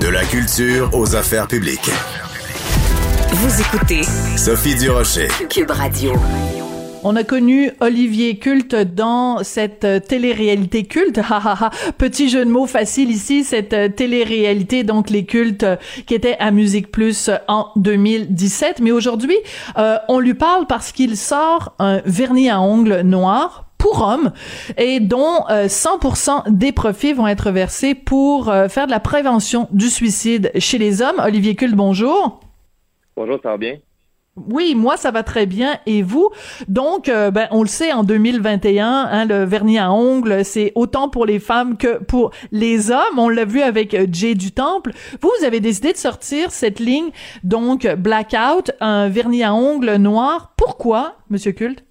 De la culture aux affaires publiques. Vous écoutez Sophie Durocher. Cube Radio. On a connu Olivier Culte dans cette euh, télé-réalité culte. Petit jeu de mots facile ici, cette euh, télé-réalité, donc les cultes euh, qui étaient à Musique Plus en 2017. Mais aujourd'hui, on lui parle parce qu'il sort un vernis à ongles noir pour hommes et dont 100% des profits vont être versés pour faire de la prévention du suicide chez les hommes. Olivier Culte, bonjour. Bonjour, ça va bien? Oui, moi ça va très bien. Et vous? Donc, euh, ben, on le sait en 2021, hein, le vernis à ongles, c'est autant pour les femmes que pour les hommes. On l'a vu avec euh, Jay du Temple. Vous, vous avez décidé de sortir cette ligne, donc blackout, un vernis à ongles noir. Pourquoi, Monsieur Culte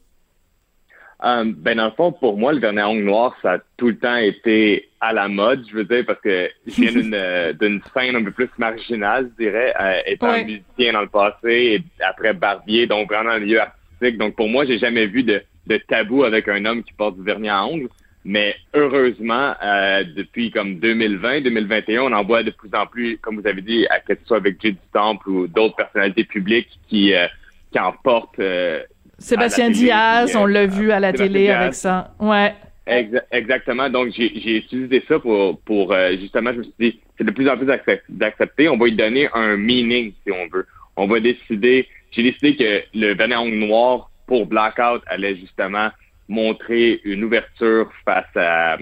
euh, ben dans le fond, pour moi, le vernis à ongles noir, ça a tout le temps été à la mode, je veux dire, parce que je viens d'une, euh, d'une scène un peu plus marginale, je dirais, euh, étant musicien dans le passé et après barbier, donc vraiment un milieu artistique. Donc pour moi, j'ai jamais vu de, de tabou avec un homme qui porte du vernis à ongles. Mais heureusement, euh, depuis comme 2020, 2021, on en voit de plus en plus, comme vous avez dit, à que ce soit avec Jay du Temple ou d'autres personnalités publiques qui, qui en portent Sébastien Diaz, on l'a vu à la télé avec ça. Ouais. exactement. Donc, j'ai utilisé ça pour, pour euh, justement, je me suis dit, c'est de plus en plus d'accepter. On va lui donner un meaning, si on veut. On va décider, j'ai décidé que le vernis noir pour Blackout allait justement montrer une ouverture face à,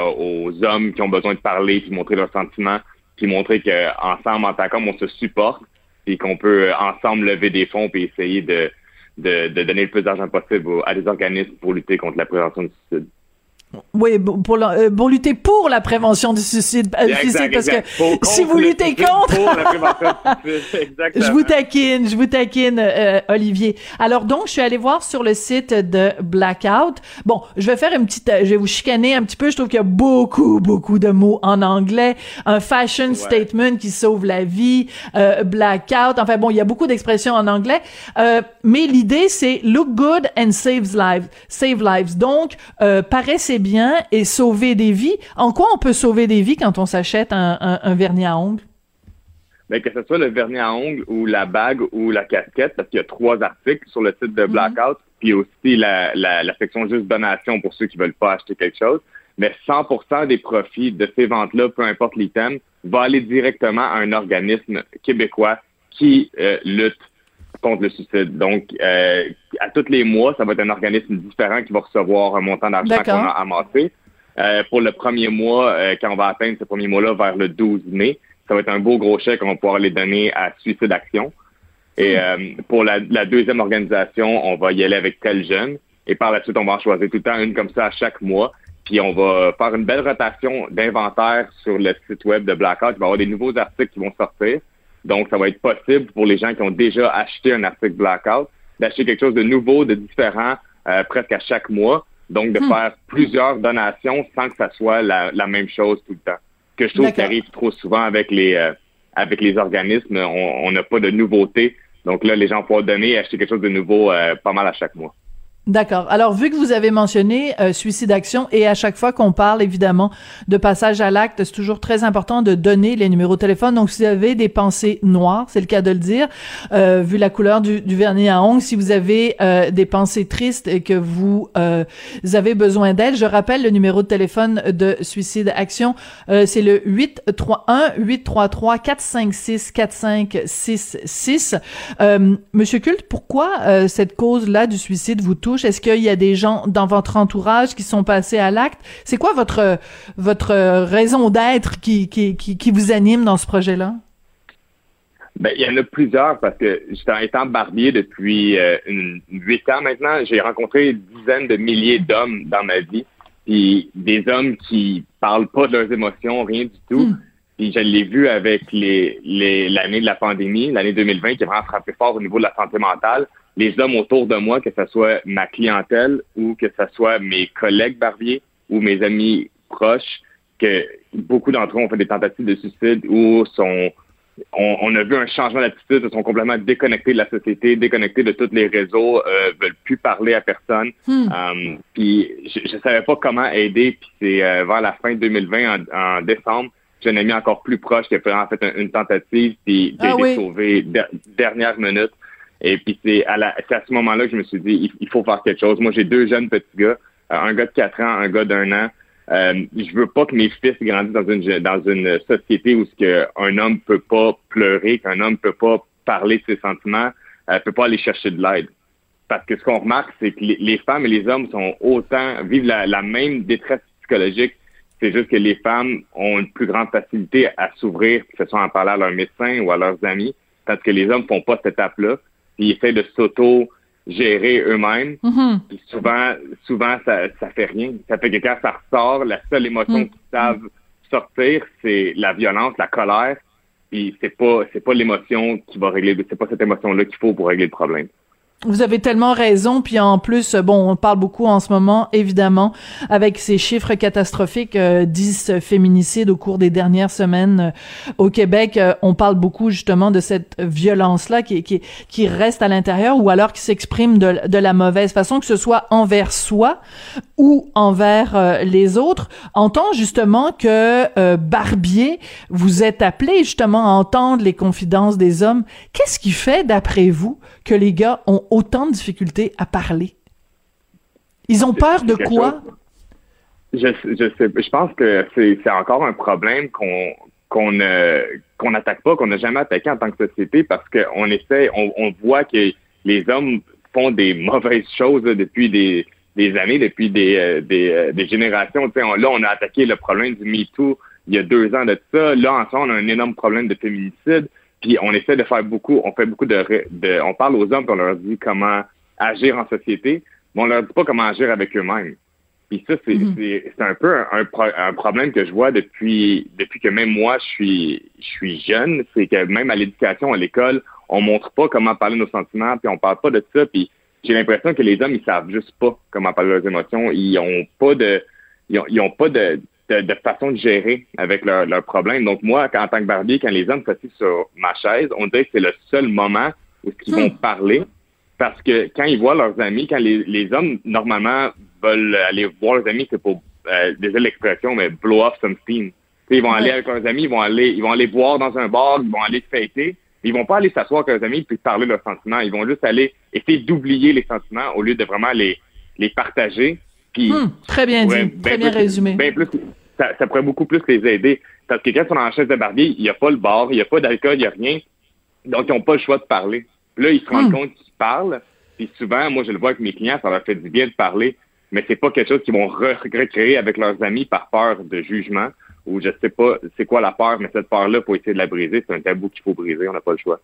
aux hommes qui ont besoin de parler, puis montrer leurs sentiments, puis montrer qu'ensemble, en tant qu'homme, on se supporte et qu'on peut ensemble lever des fonds et essayer de, de, de donner le plus d'argent possible à des organismes pour lutter contre la prévention du suicide. Oui, pour, euh, pour lutter pour la prévention du suicide, euh, parce que si vous luttez contre, je vous taquine, je vous taquine, euh, Olivier. Alors donc, je suis allée voir sur le site de Blackout. Bon, je vais faire une petite, je vais vous chicaner un petit peu. Je trouve qu'il y a beaucoup, beaucoup de mots en anglais. Un fashion statement qui sauve la vie, Blackout. Enfin bon, il y a beaucoup d'expressions en anglais. mais l'idée, c'est look good and save lives, save lives. Donc, paraissez bien et sauver des vies. En quoi on peut sauver des vies quand on s'achète un, vernis à ongles? Bien, que ce soit le vernis à ongles ou la bague ou la casquette, parce qu'il y a trois articles sur le site de mhm. Blackout, puis aussi la, section juste donation pour ceux qui veulent pas acheter quelque chose. Mais 100% des profits de ces ventes-là, peu importe l'item, va aller directement à un organisme québécois qui euh, lutte contre le suicide. Donc, euh, à tous les mois, ça va être un organisme différent qui va recevoir un montant d'argent qu'on a amassé. Euh, pour le premier mois, euh, quand on va atteindre ce premier mois-là vers le 12 mai, ça va être un beau gros chèque on va pouvoir les donner à Suicide Action. Et hmm. pour la, deuxième organisation, on va y aller avec tel jeune. Et par la suite, on va en choisir tout le temps une comme ça à chaque mois. Puis on va faire une belle rotation d'inventaire sur le site web de Blackout. Il va y avoir des nouveaux articles qui vont sortir. Donc, ça va être possible pour les gens qui ont déjà acheté un article Blackout d'acheter quelque chose de nouveau, de différent, euh, presque à chaque mois. Donc, de hmm. faire plusieurs donations sans que ça soit la, même chose tout le temps. Que je trouve qui arrive trop souvent avec les euh, avec les organismes. On n'a pas de nouveauté. Donc là, les gens peuvent donner et acheter quelque chose de nouveau euh, pas mal à chaque mois. D'accord. Alors, vu que vous avez mentionné euh, suicide action et à chaque fois qu'on parle évidemment de passage à l'acte, c'est toujours très important de donner les numéros de téléphone. Donc, si vous avez des pensées noires, c'est le cas de le dire, euh, vu la couleur du, vernis à ongles, si vous avez euh, des pensées tristes et que vous, avez besoin d'aide, je rappelle le numéro de téléphone de suicide action, c'est le 831 833 456 4566. Monsieur Culte, pourquoi cette cause-là du suicide vous touche? Est-ce qu'il y a des gens dans votre entourage qui sont passés à l'acte? C'est quoi votre, votre raison d'être qui, qui, qui, vous anime dans ce projet-là? Ben, il y en a plusieurs parce que étant barbier depuis euh, huit ans maintenant, j'ai rencontré dizaines de milliers d'hommes dans ma vie. Puis des hommes qui parlent pas de leurs émotions, rien du tout. Hmm. Puis je l'ai vu avec les, l'année de la pandémie, l'année 2020, qui a vraiment frappé fort au niveau de la santé mentale les hommes autour de moi, que ce soit ma clientèle ou que ce soit mes collègues barbiers ou mes amis proches, que beaucoup d'entre eux ont fait des tentatives de suicide ou sont on, a vu un changement d'attitude, ils sont complètement déconnectés de la société, déconnectés de tous les réseaux, euh, veulent plus parler à personne. Hmm. Euh, puis je, ne savais pas comment aider. Puis c'est euh, vers la fin 2020, en, en décembre, j'ai un ami encore plus proche qui a fait en fait une tentative puis qui a Ah oui. sauvé der- dernière minute. Et puis c'est à, la- à ce moment-là que je me suis dit, il, faut faire quelque chose. Moi, j'ai deux jeunes petits gars, euh, un gars de 4 ans, un gars d'un an. Euh, je veux pas que mes fils grandissent dans une dans une société où ce que un homme peut pas pleurer, qu'un homme peut pas parler de ses sentiments, euh, peut pas aller chercher de l'aide. Parce que ce qu'on remarque, c'est que les, femmes et les hommes sont autant vivent la, même détresse psychologique. C'est juste que les femmes ont une plus grande facilité à s'ouvrir, que ce soit en parler à leur médecin ou à leurs amis, parce que les hommes font pas cette étape-là. Ils essaient de s'auto-gérer eux-mêmes. Mhm. Puis souvent, souvent, ça, ça fait rien. Ça fait que quand ça ressort, la seule émotion Mm. qu'ils savent sortir, c'est la violence, la colère. Puis c'est pas, c'est pas l'émotion qui va régler, c'est pas cette émotion-là qu'il faut pour régler le problème. Vous avez tellement raison, puis en plus, bon, on parle beaucoup en ce moment, évidemment, avec ces chiffres catastrophiques, euh, 10 féminicides au cours des dernières semaines euh, au Québec. euh, on parle beaucoup justement de cette violence-là qui, reste à l'intérieur ou alors qui s'exprime de, la mauvaise façon, que ce soit envers soi ou envers euh, les autres. Entend justement que Barbier, vous êtes appelé justement à entendre les confidences des hommes. Qu'est-ce qui fait, d'après vous, que les gars ont autant de difficultés à parler? Ils ont peur de quoi? Je, je sais, je pense que c'est, encore un problème qu'on qu'on ne qu'on n'attaque pas, qu'on n'a jamais attaqué en tant que société parce qu'on essaie, on, on voit que les hommes font des mauvaises choses là, depuis des, des années, depuis des, euh, des, euh, des générations. Tu sais, on- là, on a attaqué le problème du MeToo il y a deux ans de ça. Là, en ce moment, on a un énorme problème de féminicide. Puis on essaie de faire beaucoup, on fait beaucoup de, de on parle aux hommes, puis on leur dit comment agir en société, mais on leur dit pas comment agir avec eux-mêmes. Puis ça, c'est c'est- c'est un peu un, un pro- un problème que je vois depuis depuis que même moi je suis je suis jeune, c'est que même à l'éducation, à l'école, on montre pas comment parler nos sentiments, puis on parle pas de ça, puis j'ai l'impression que les hommes ils savent juste pas comment parler leurs émotions, ils ont pas de ils ont, ils ont pas de, de, de façon de gérer avec leurs leurs problèmes. Donc moi, en tant que barbier, quand les hommes s'assient sur ma chaise, on dirait que c'est le seul moment où ils vont parler. Parce que quand ils voient leurs amis, quand les, les hommes, normalement, veulent aller voir leurs amis, c'est pour, euh, désolé l'expression, mais blow off some steam. Ils vont aller avec leurs amis, ils vont aller, ils vont aller boire dans un bar, ils vont aller fêter. Ils vont pas aller s'asseoir avec leurs amis puis parler de leurs sentiments. Ils vont juste aller essayer d'oublier les sentiments au lieu de vraiment les, les partager. Puis Hmm, très bien dit, très bien plus- résumé. ben plus, ça, ça pourrait beaucoup plus les aider. Parce que quand ils sont dans la chaise de barbier, il n'y a pas le bar, il n'y a pas d'alcool, il n'y a rien. Donc, ils n'ont pas le choix de parler. Puis là, ils se rendent Hmm. compte qu'ils parlent. Puis souvent, moi, je le vois avec mes clients, ça leur fait du bien de parler. Mais c'est pas quelque chose qu'ils vont re- recréer avec leurs amis par peur de jugement ou je sais pas c'est quoi la peur, mais cette peur-là, faut essayer de la briser. C'est un tabou qu'il faut briser, on n'a pas le choix.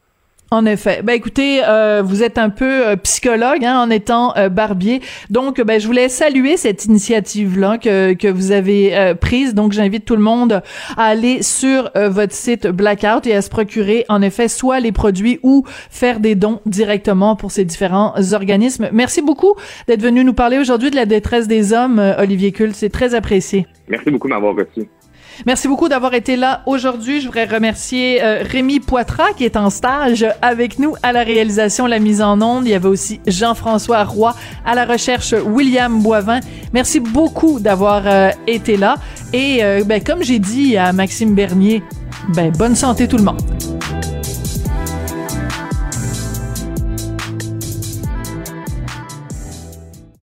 En effet. Ben écoutez, euh, vous êtes un peu euh, psychologue hein, en étant euh, barbier. Donc, ben je voulais saluer cette initiative-là que, que vous avez euh, prise. Donc, j'invite tout le monde à aller sur votre site Blackout et à se procurer en effet soit les produits ou faire des dons directement pour ces différents organismes. Merci beaucoup d'être venu nous parler aujourd'hui de la détresse des hommes, Olivier Culte. C'est très apprécié. Merci beaucoup de m'avoir reçu. Merci beaucoup d'avoir été là aujourd'hui. Je voudrais remercier euh, Rémi Poitras qui est en stage avec nous à la réalisation, la mise en onde. Il y avait aussi Jean-François Roy à la recherche, William Boivin. Merci beaucoup d'avoir euh, été là. Et euh, ben, comme j'ai dit à Maxime Bernier, ben, bonne santé tout le monde.